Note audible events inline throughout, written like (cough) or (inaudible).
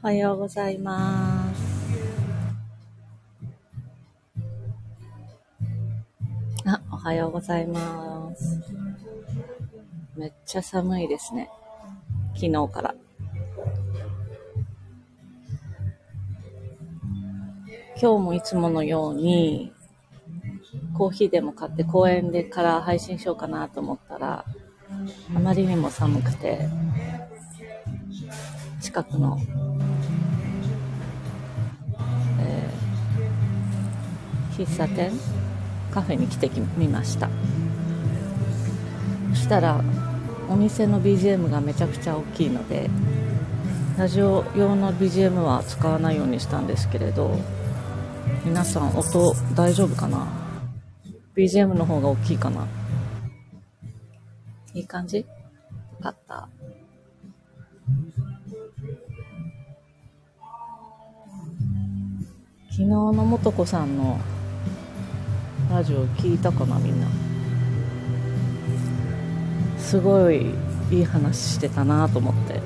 おはようございます。ようございます。めっちゃ寒いですね。昨日から。今日もいつものように、コーヒーでも買って公園でから配信しようかなと思ったら、あまりにも寒くて、近くの喫茶店カフェに来てみました。そしたらお店の BGM がめちゃくちゃ大きいのでラジオ用の BGM は使わないようにしたんですけれど皆さん音大丈夫かな？BGM の方が大きいかな？いい感じ？よかった。昨日のもとこさんのラジオ聞いたかなみんな。すごいいい話してたなと思って。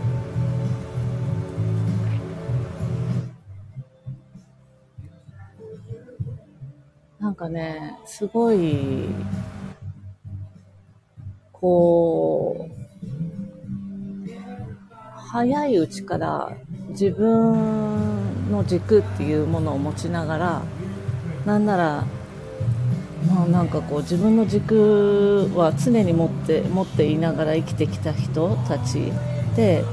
なんかねすごいこう早いうちから自分の軸っていうものを持ちながらなんならまあ、なんかこう自分の軸は常に持って持っていながら生きてきた人たちで、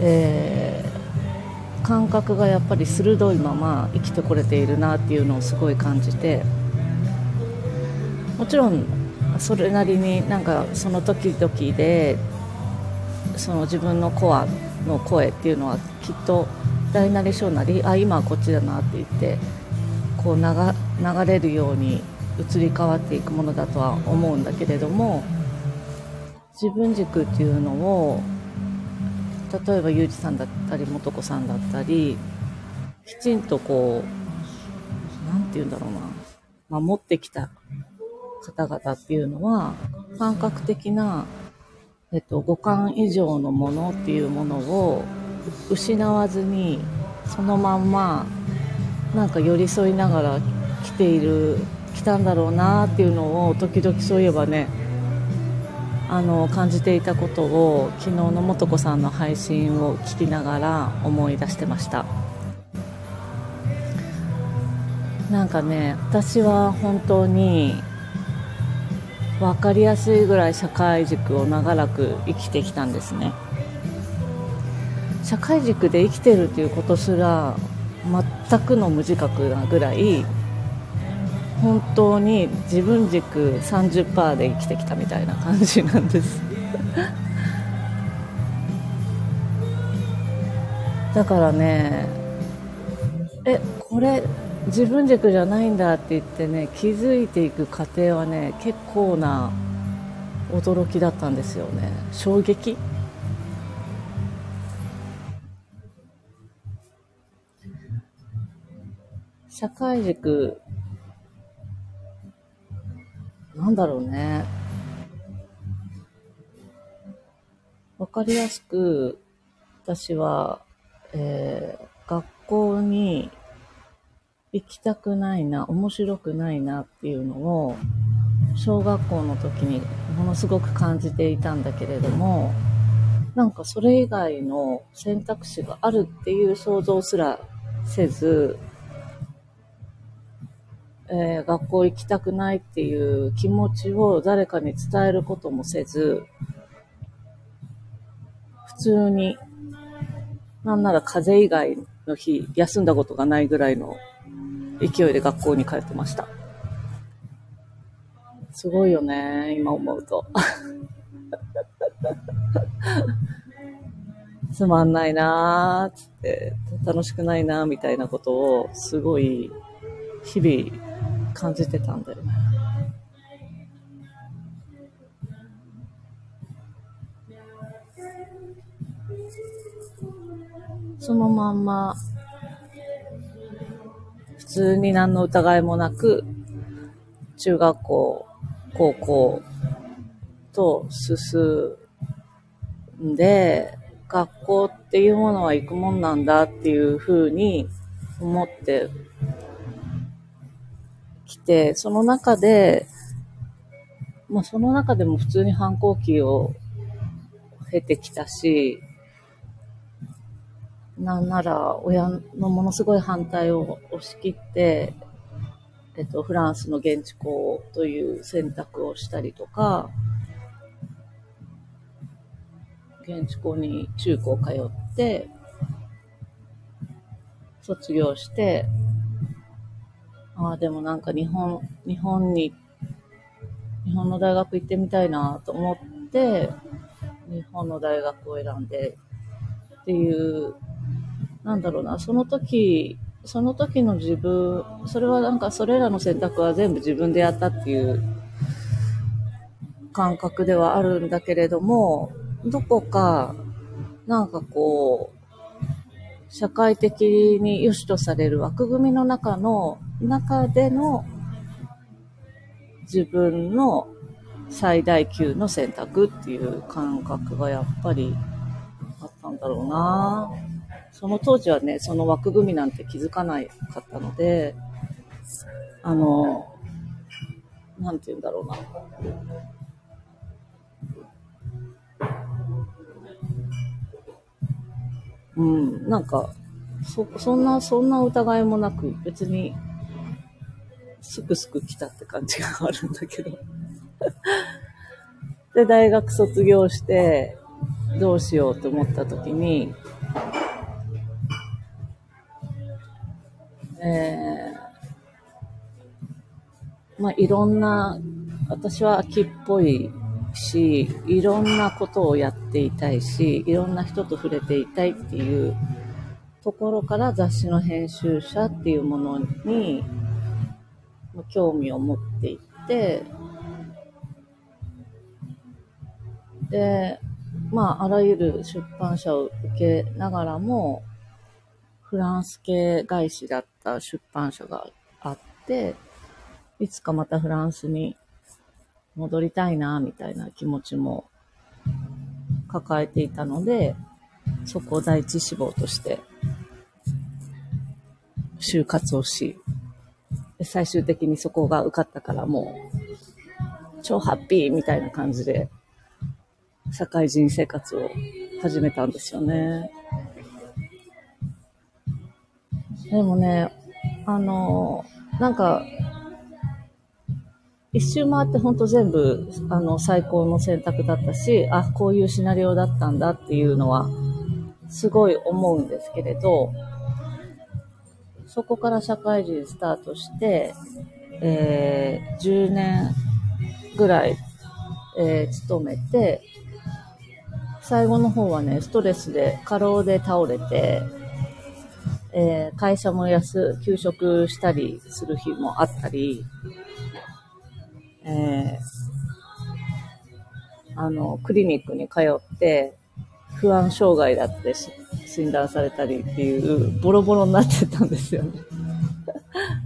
えー、感覚がやっぱり鋭いまま生きてこれているなっていうのをすごい感じてもちろんそれなりになんかその時々でその自分のコアの声っていうのはきっと大なり小なりあ今はこっちだなって言ってこう流流れるように移り変わっていくものだとは思うんだけれども自分軸っていうのを例えばユージさんだったり素子さんだったりきちんとこう何て言うんだろうな守ってきた方々っていうのは感覚的な、えっと、五感以上のものっていうものを失わずにそのまんまなんか寄り添いながら来ている来たんだろうなっていうのを時々そういえばねあの感じていたことを昨日の素子さんの配信を聞きながら思い出してました。なんかね私は本当に分かりやすいぐらい社会軸を長らく生きてきたんですね。社会軸で生きてるということすら全くの無自覚なぐらい本当に自分軸30%で生きてきたみたいな感じなんです。だからねえこれ自分軸じゃないんだって言ってね気づいていく過程はね結構な驚きだったんですよね。衝撃？社会軸なんだろうね。わかりやすく、私は、えー、学校に行きたくないな、面白くないなっていうのを、小学校の時にものすごく感じていたんだけれども、なんかそれ以外の選択肢があるっていう想像すらせず、えー、学校行きたくないっていう気持ちを誰かに伝えることもせず、普通に、なんなら風邪以外の日、休んだことがないぐらいの勢いで学校に通ってました。すごいよね、今思うと。(laughs) つまんないなーつって、楽しくないなーみたいなことをすごい日々感じてたんだよね。そのまんま、普通に何の疑いもなく、中学校、高校と進んで、学校っていうものは行くもんなんだっていうふうに思ってきて、その中で、まあその中でも普通に反抗期を経てきたし、なんなら親のものすごい反対を押し切って、えっと、フランスの現地校という選択をしたりとか、現地校に中高通って、卒業して、ああ、でもなんか日本、日本に、日本の大学行ってみたいなと思って、日本の大学を選んでっていうなんだろうな、その時、その時の自分、それはなんかそれらの選択は全部自分でやったっていう感覚ではあるんだけれども、どこか、なんかこう、社会的に良しとされる枠組みの中の、中での自分の最大級の選択っていう感覚がやっぱりあったんだろうなその当時はね、その枠組みなんて気づかなかったので、あの、なんて言うんだろうな。うん、なんか、そ、そんな、そんな疑いもなく、別に、すくすく来たって感じがあるんだけど。(laughs) で、大学卒業して、どうしようと思った時に、えー、まあ、いろんな、私は秋っぽいし、いろんなことをやっていたいし、いろんな人と触れていたいっていうところから雑誌の編集者っていうものに興味を持っていって、で、まあ、あらゆる出版社を受けながらも、フランス系外資だった出版社があって、いつかまたフランスに戻りたいな、みたいな気持ちも抱えていたので、そこを第一志望として就活をし、最終的にそこが受かったからもう超ハッピーみたいな感じで社会人生活を始めたんですよね。でもね、あの、なんか、一周回ってほんと全部、あの、最高の選択だったし、あ、こういうシナリオだったんだっていうのは、すごい思うんですけれど、そこから社会人スタートして、えー、10年ぐらい、えー、勤めて、最後の方はね、ストレスで、過労で倒れて、えー、会社も休、休職したりする日もあったり、えー、あの、クリニックに通って、不安障害だって診断されたりっていう、ボロボロになってたんですよね。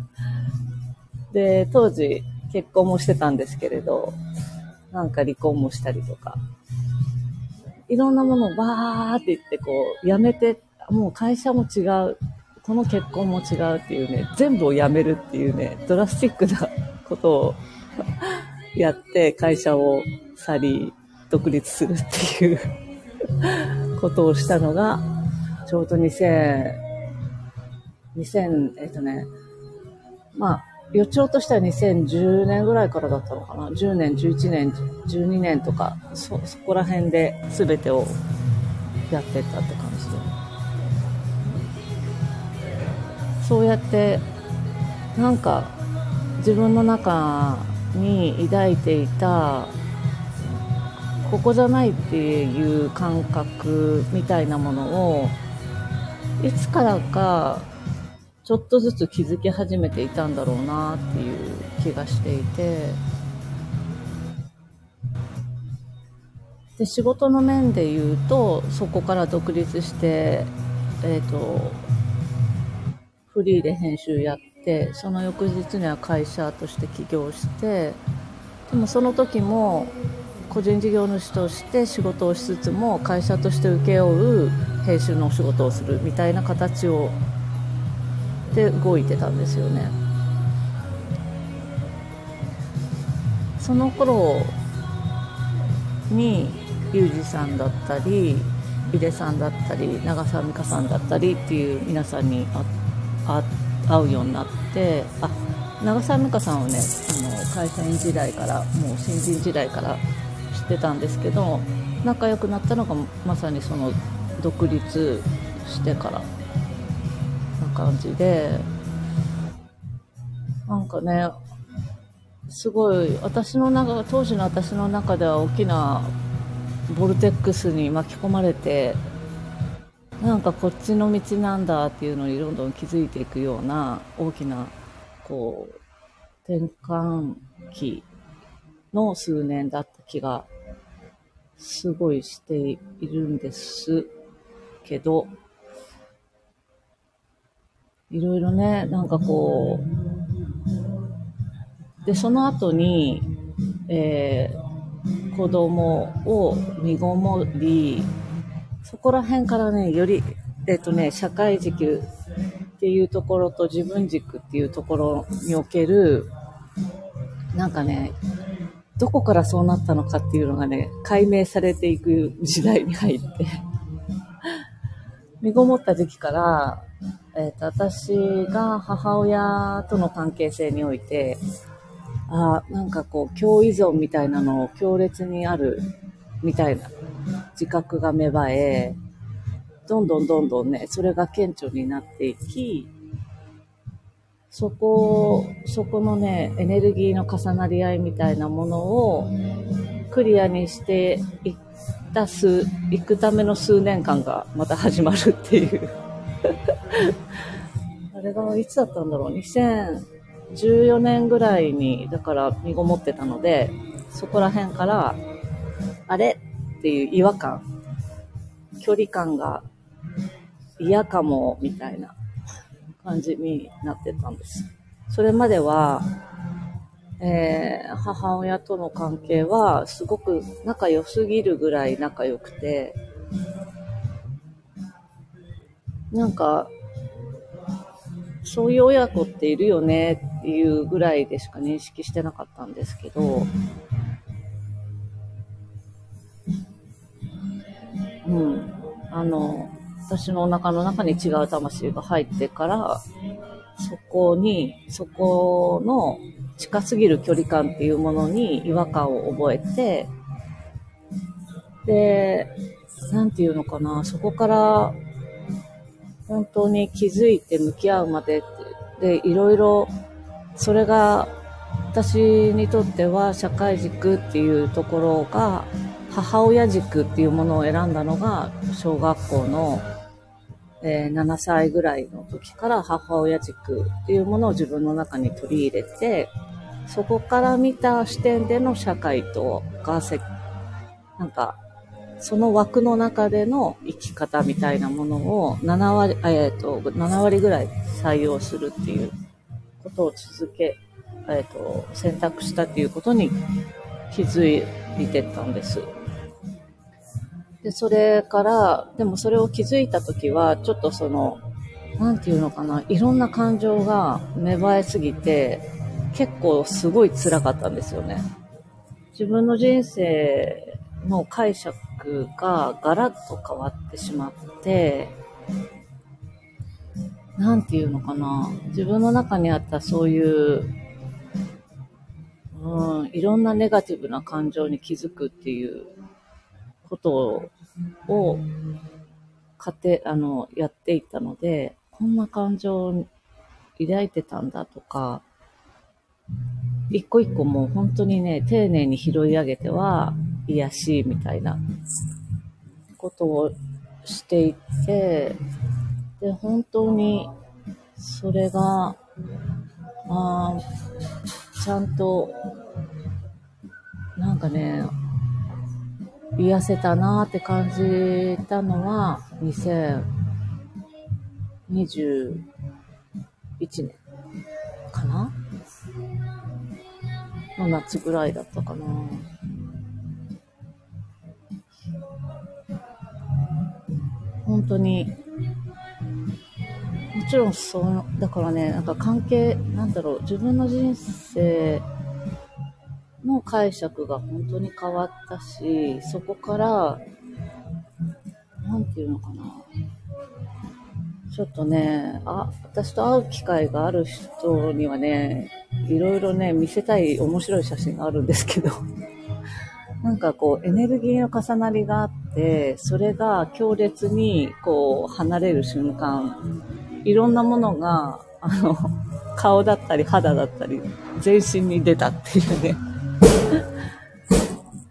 (laughs) で、当時結婚もしてたんですけれど、なんか離婚もしたりとか、いろんなものをバーって言ってこう、やめて、もう会社も違う、この結婚も違うっていうね、全部をやめるっていうね、ドラスティックなことを (laughs) やって会社を去り、独立するっていうことをしたのが、ちょうど2000、2000、えっとね、まあ、予兆としては2010年ぐらいからだったのかな？10年、11年、12年とか、そ、そこら辺で全てをやってたって感じで。そうやってなんか自分の中に抱いていたここじゃないっていう感覚みたいなものをいつからかちょっとずつ気づき始めていたんだろうなっていう気がしていて、で、仕事の面で言うと、そこから独立して、えっ、ー、と、フリーで編集やって、その翌日には会社として起業して、でもその時も個人事業主として仕事をしつつも会社として請け負う編集のお仕事をするみたいな形をで動いてたんですよね。その頃にユージさんだったり井出さんだったり長澤美香さんだったりっていう皆さんに会うようになってあ長澤美香さんはねあの会社員時代からもう新人時代からってたんですけど仲良くなったのがまさにその独立してからな感じでなんかねすごい私の中当時の私の中では大きなボルテックスに巻き込まれてなんかこっちの道なんだっていうのにどんどん気づいていくような大きなこう転換期の数年だった気がすごいしているんですけどいろいろねなんかこうでその後に、えー子供を身ごもり、そこら辺からね、より、えっとね、社会軸っていうところと自分軸っていうところにおける、なんかね、どこからそうなったのかっていうのがね、解明されていく時代に入って。身ごもった時期から、えっ、ー、と、私が母親との関係性において、あなんかこう、共依存みたいなのを強烈にあるみたいな自覚が芽生え、どんどんどんどんね、それが顕著になっていき、そこ、そこのね、エネルギーの重なり合いみたいなものをクリアにしていった数、いくための数年間がまた始まるっていう (laughs) あれがいつだったんだろう ?2000、14年ぐらいに、だから身ごもってたので、そこら辺から、あれっていう違和感、距離感が嫌かも、みたいな感じになってたんです。それまでは、えー、母親との関係はすごく仲良すぎるぐらい仲良くて、なんか、そういう親子っているよねっていうぐらいでしか認識してなかったんですけど、うん。あの、私のお腹の中に違う魂が入ってから、そこに、そこの近すぎる距離感っていうものに違和感を覚えて、で、なんていうのかな、そこから本当に気づいて向き合うまでで、いろいろ、それが私にとっては社会軸っていうところが、母親軸っていうものを選んだのが、小学校の、えー、7歳ぐらいの時から母親軸っていうものを自分の中に取り入れて、そこから見た視点での社会とがせ、なんかその枠の中での生き方みたいなものを7割、えっ、と、7割ぐらい採用するっていうことを続け、えっ、と、選択したっていうことに気づいてたんです。で、それから、でもそれを気づいたときは、ちょっとその、なんていうのかな、いろんな感情が芽生えすぎて、結構すごい辛かったんですよね。自分の人生の解釈がガラッと変わってしまって、なんていうのかな。自分の中にあったそういう、うん、いろんなネガティブな感情に気づくっていうことをを、家庭、あの、やっていたので、こんな感情を抱いてたんだとか、一個一個もう本当にね、丁寧に拾い上げては、癒しいみたいなことをしていて、で、本当にそれが、あちゃんと、なんかね、癒せたなって感じたのは、2021年かな？の夏ぐらいだったかな。本当に、もちろんそう、だからね、なんか関係、なんだろう、自分の人生の解釈が本当に変わったし、そこから、なんていうのかな。ちょっとね、あ、私と会う機会がある人にはね、いろいろね、見せたい面白い写真があるんですけど、(laughs) なんかこう、エネルギーの重なりがあって、それが強烈にこう、離れる瞬間、いろんなものが、あの、顔だったり肌だったり、全身に出たっていうね。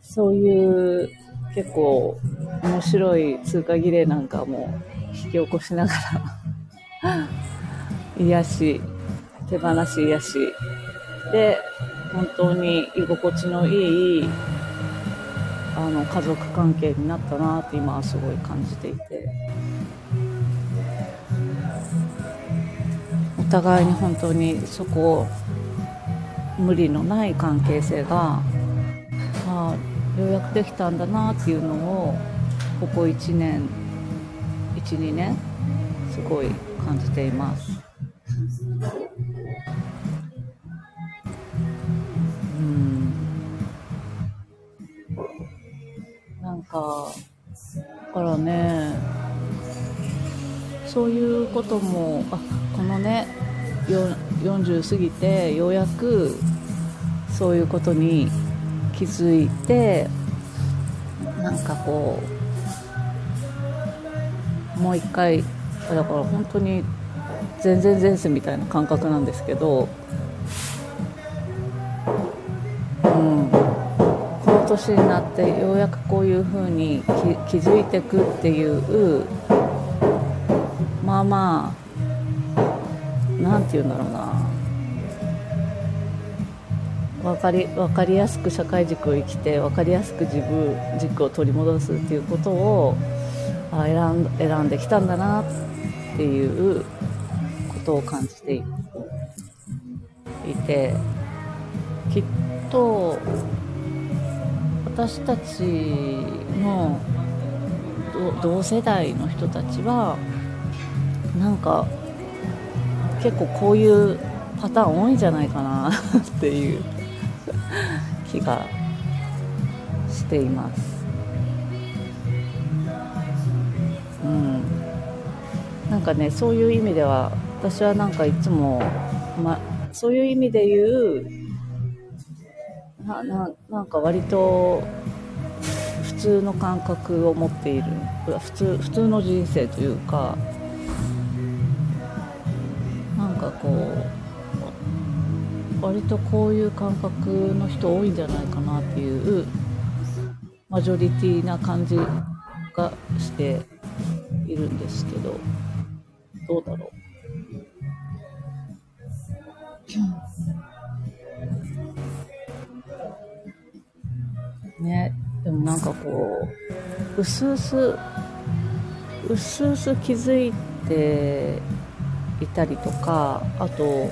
そういう結構面白い通過儀礼なんかも引き起こしながら癒し、手放し癒し、で、本当に居心地のいい、あの、家族関係になったなって今はすごい感じていて。お互いに本当にそこを、無理のない関係性が、あようやくできたんだなっていうのを、ここ1年、1、2年、すごい感じていますうん何。か、だからね、そういうことも、あ、このね、40過ぎて、ようやく、そういうことに気づいて、なんかこう、もう一回、だから本当に全然前世みたいな感覚なんですけど、うん、この年になってようやくこういうふうに気づいてくっていうまあまあ何て言うんだろうな。分かり分かりやすく社会軸を生きて分かりやすく自分軸を取り戻すっていうことをあ選ん選んできたんだなっていうことを感じていてきっと私たちの同世代の人たちはなんか結構こういうパターン多いんじゃないかな (laughs) っていう気がしています。うん、なんかねそういう意味では私はなんかいつも、ま、そういう意味で言うなななんか割と普通の感覚を持っている普通普通の人生というかこう割とこういう感覚の人多いんじゃないかなっていうマジョリティな感じがしているんですけどどうだろう？ねでもなんかこううすうすうすうす気づいていたりとかあと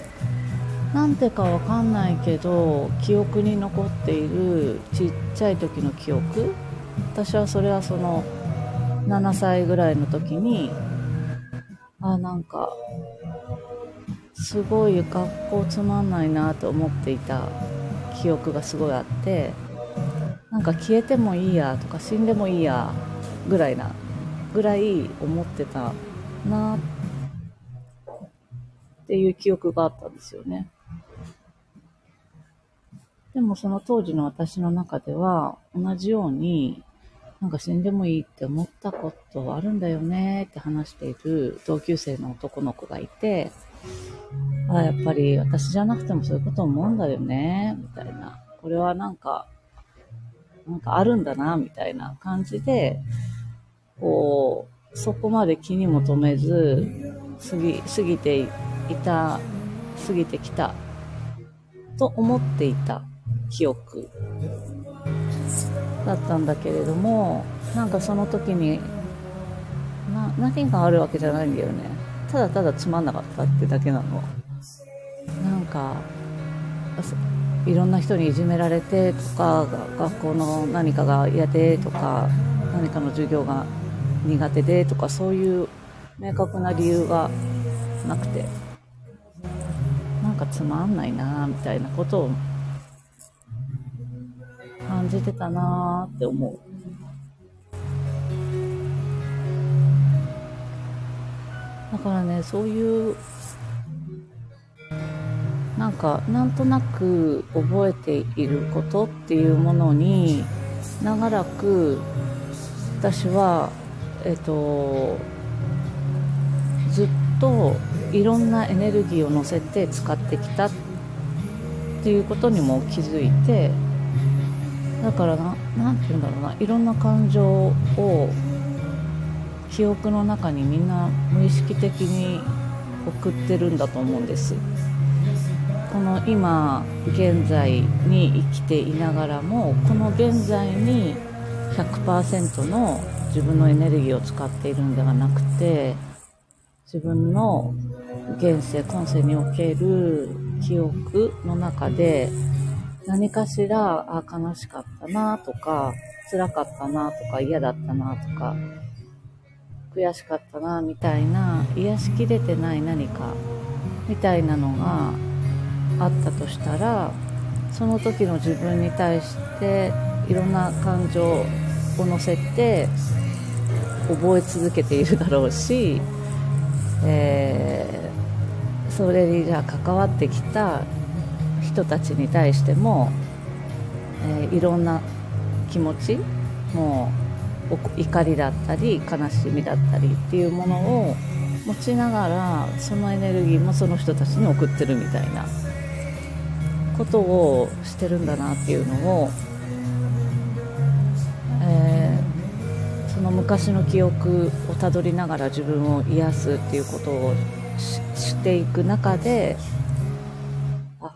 なんてかわかんないけど記憶に残っているちっちゃい時の記憶。私はそれはその7歳ぐらいの時にあなんかすごい学校つまんないなと思っていた記憶がすごいあってなんか消えてもいいやとか死んでもいいやぐらいなぐらい思ってたなっていう記憶があったんですよね。でもその当時の私の中では同じようになんか死んでもいいって思ったことあるんだよねって話している同級生の男の子がいて、あやっぱり私じゃなくてもそういうこと思うんだよね、みたいな。これはなんかなんかあるんだな、みたいな感じで、こう、そこまで気にも留めず、過ぎ、過ぎていった、過ぎてきた、と思っていた記憶だったんだけれども、なんかその時に、な、何があるわけじゃないんだよね。ただただつまんなかったってだけなの。なんか、いろんな人にいじめられてとか、学校の何かが嫌でとか、何かの授業が苦手でとか、そういう明確な理由がなくて、かつまんないなみたいなことを感じてたなって思う。だからね、そういうなんかなんとなく覚えていることっていうものに長らく私はえっとずっといろんなエネルギーを乗せて使ってきたっていうことにも気づいてだからな何て言うんだろうないろんな感情を記憶の中にみんな無意識的に送ってるんだと思うんです。この今現在に生きていながらもこの現在に100%の自分のエネルギーを使っているんではなくて自分の現世今世における記憶の中で何かしらあ悲しかったなとか辛かったなとか嫌だったなとか悔しかったなみたいな癒しきれてない何かみたいなのがあったとしたらその時の自分に対していろんな感情を乗せて覚え続けているだろうし、え、それにじゃあ関わってきた人たちに対しても、えー、いろんな気持ちもう怒りだったり悲しみだったりっていうものを持ちながらそのエネルギーもその人たちに送ってるみたいなことをしてるんだなっていうのを、えー、その昔の記憶をたどりながら自分を癒すっていうことをしていく中であ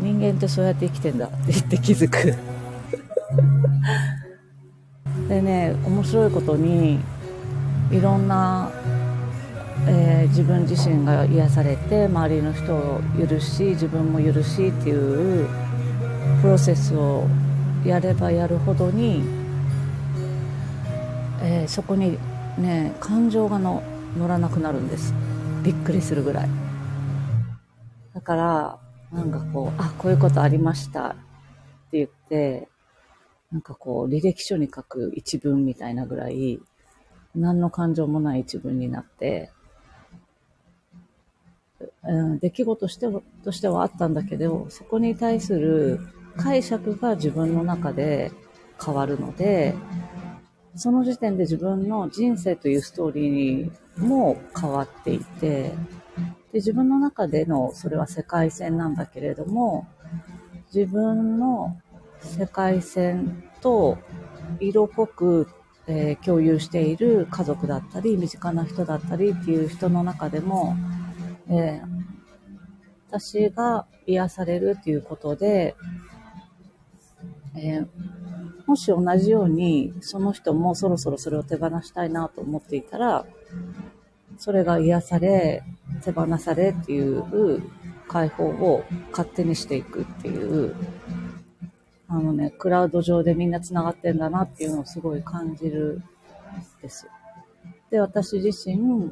人間ってそうやって生きてんだって言って気づく。(laughs) でね面白いことにいろんなえー、自分自身が癒されて周りの人を許し自分も許しっていうプロセスをやればやるほどに、えー、そこにね感情がの乗らなくなるんです。びっくりするぐらい。だからなんかこうあこういうことありましたって言ってなんかこう履歴書に書く一文みたいなぐらい何の感情もない一文になってうん、出来事してとしてはあったんだけど、そこに対する解釈が自分の中で変わるので、その時点で自分の人生というストーリーも変わっていて、で自分の中でのそれは世界線なんだけれども、自分の世界線と色濃く、えー、共有している家族だったり、身近な人だったりっていう人の中でも、えー、私が癒されるということで、えー、もし同じようにその人もそろそろそれを手放したいなと思っていたら、それが癒され、手放されっていう解放を勝手にしていくっていう、あのね、クラウド上でみんな繋がってんだなっていうのをすごい感じるんです。で、私自身、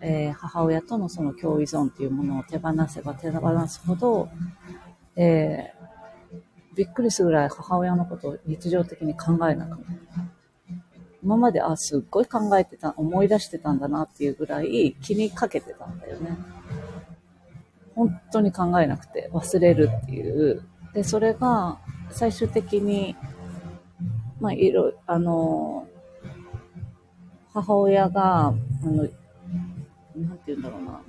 えー、母親とのその共依存っていうものを手放せば手放すほど、えー、びっくりするぐらい母親のことを日常的に考えなくなる。今まで、あ、すっごい考えてた、思い出してたんだなっていうぐらい気にかけてたんだよね。本当に考えなくて忘れるっていう。で、それが最終的に、まあ、いろ、あの、母親が、あの、なんて言うんだろうな、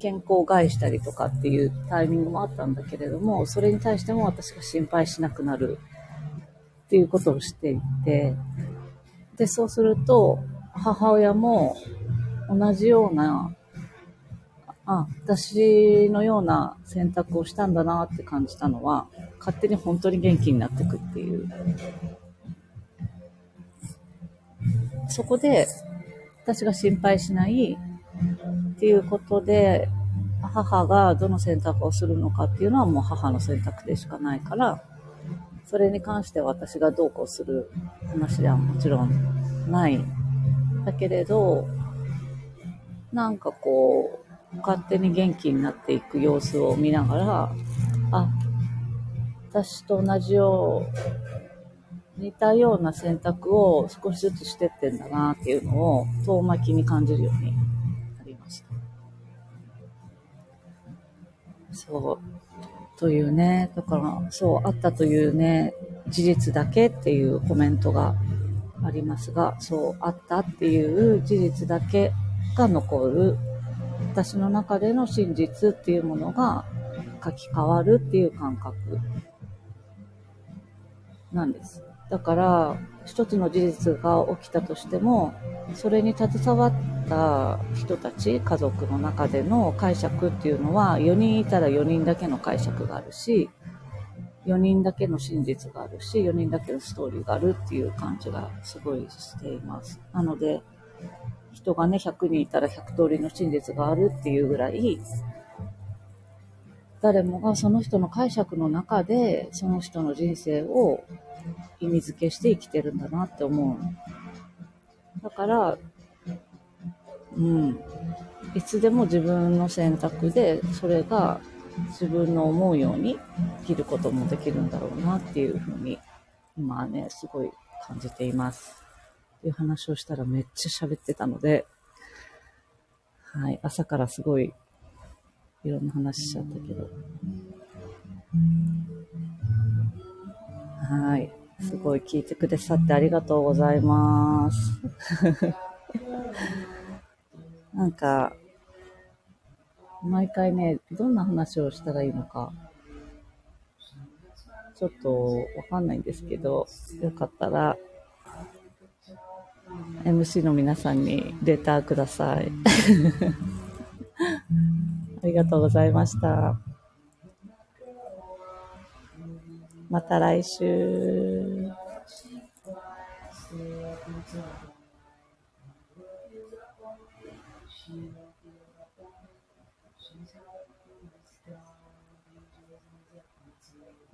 健康を害したりとかっていうタイミングもあったんだけれども、それに対しても私が心配しなくなるっていうことをしていて、で、そうすると、母親も同じような、あ、私のような選択をしたんだなって感じたのは、勝手に本当に元気になってくっていう。そこで、私が心配しないっていうことで、母がどの選択をするのかっていうのはもう母の選択でしかないから、それに関して私がどうこうする話ではもちろんない。だけれど、なんかこう、勝手に元気になっていく様子を見ながら、あ、私と同じよう、似たような選択を少しずつしてってんだなっていうのを遠巻きに感じるようにそう。というね、だから、そう、あったというね、事実だけっていうコメントがありますが、そう、あったっていう事実だけが残る、私の中での真実っていうものが書き換わるっていう感覚なんです。だから、一つの事実が起きたとしても、それに携わった人たち、家族の中での解釈っていうのは、4人いたら4人だけの解釈があるし、4人だけの真実があるし、4人だけのストーリーがあるっていう感じがすごいしています。なので、人がね、100人いたら100通りの真実があるっていうぐらい、誰もがその人の解釈の中で、その人の人生を意味付けして生きてるんだなって思う。だから、うん。いつでも自分の選択で、それが自分の思うように生きることもできるんだろうなっていうふうに、今はね、すごい感じています。っていう話をしたらめっちゃ喋ってたので、はい、朝からすごいいろんな話しちゃったけど。はい。すごい聞いてくださってありがとうございます。(laughs) なんか、毎回ね、どんな話をしたらいいのか、ちょっとわかんないんですけど、よかったら、MC の皆さんにレターください。(laughs) ありがとうございました。また来週。